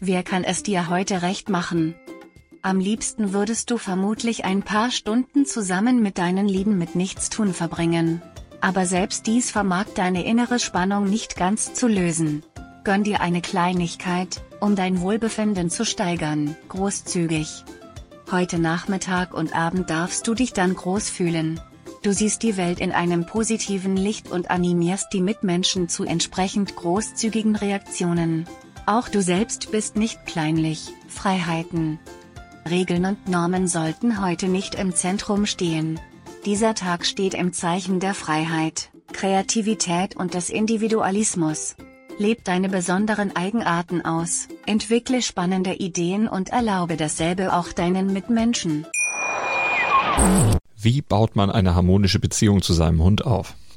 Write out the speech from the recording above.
Wer kann es dir heute recht machen? Am liebsten würdest du vermutlich ein paar Stunden zusammen mit deinen Lieben mit Nichtstun verbringen. Aber selbst dies vermag deine innere Spannung nicht ganz zu lösen. Gönn dir eine Kleinigkeit, um dein Wohlbefinden zu steigern, großzügig. Heute Nachmittag und Abend darfst du dich dann groß fühlen. Du siehst die Welt in einem positiven Licht und animierst die Mitmenschen zu entsprechend großzügigen Reaktionen. Auch du selbst bist nicht kleinlich, Freiheiten. Regeln und Normen sollten heute nicht im Zentrum stehen. Dieser Tag steht im Zeichen der Freiheit, Kreativität und des Individualismus. Leb deine besonderen Eigenarten aus, entwickle spannende Ideen und erlaube dasselbe auch deinen Mitmenschen. Wie baut man eine harmonische Beziehung zu seinem Hund auf?